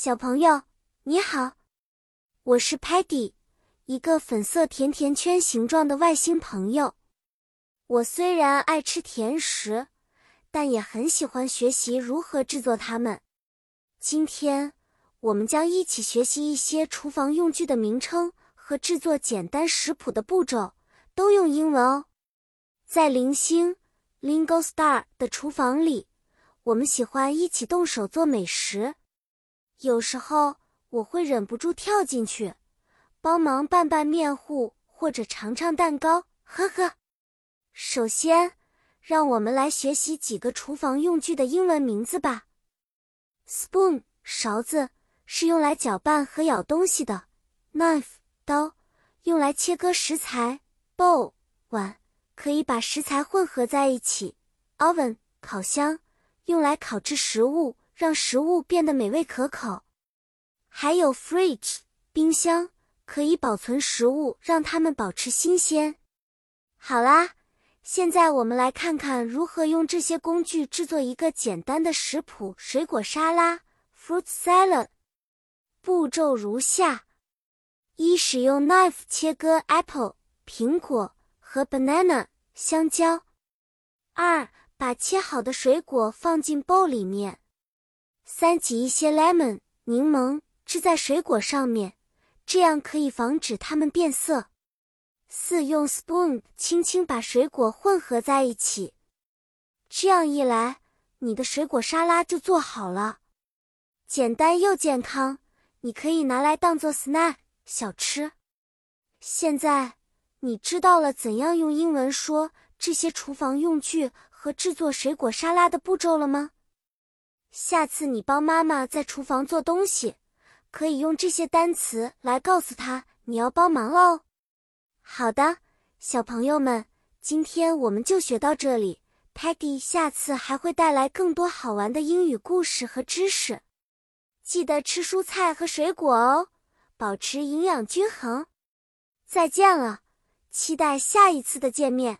小朋友，你好，我是 Patty，一个粉色甜甜圈形状的外星朋友。我虽然爱吃甜食，但也很喜欢学习如何制作它们。今天，我们将一起学习一些厨房用具的名称和制作简单食谱的步骤，都用英文哦。在零星 Lingo Star 的厨房里，我们喜欢一起动手做美食。有时候我会忍不住跳进去，帮忙拌拌面糊或者尝尝蛋糕，呵呵。首先，让我们来学习几个厨房用具的英文名字吧。Spoon 勺子是用来搅拌和舀东西的；Knife 刀用来切割食材；Bowl 碗可以把食材混合在一起；Oven 烤箱用来烤制食物。让食物变得美味可口，还有 fridge 冰箱可以保存食物，让它们保持新鲜。好啦，现在我们来看看如何用这些工具制作一个简单的食谱——水果沙拉 （fruit salad）。步骤如下：一、使用 knife 切割 apple 苹果和 banana 香蕉；二、把切好的水果放进 bowl 里面。三挤一些 lemon 柠檬汁在水果上面，这样可以防止它们变色。四用 spoon 轻轻把水果混合在一起，这样一来，你的水果沙拉就做好了，简单又健康，你可以拿来当做 snack 小吃。现在你知道了怎样用英文说这些厨房用具和制作水果沙拉的步骤了吗？下次你帮妈妈在厨房做东西，可以用这些单词来告诉她你要帮忙喽。好的，小朋友们，今天我们就学到这里。Peggy 下次还会带来更多好玩的英语故事和知识。记得吃蔬菜和水果哦，保持营养均衡。再见了，期待下一次的见面。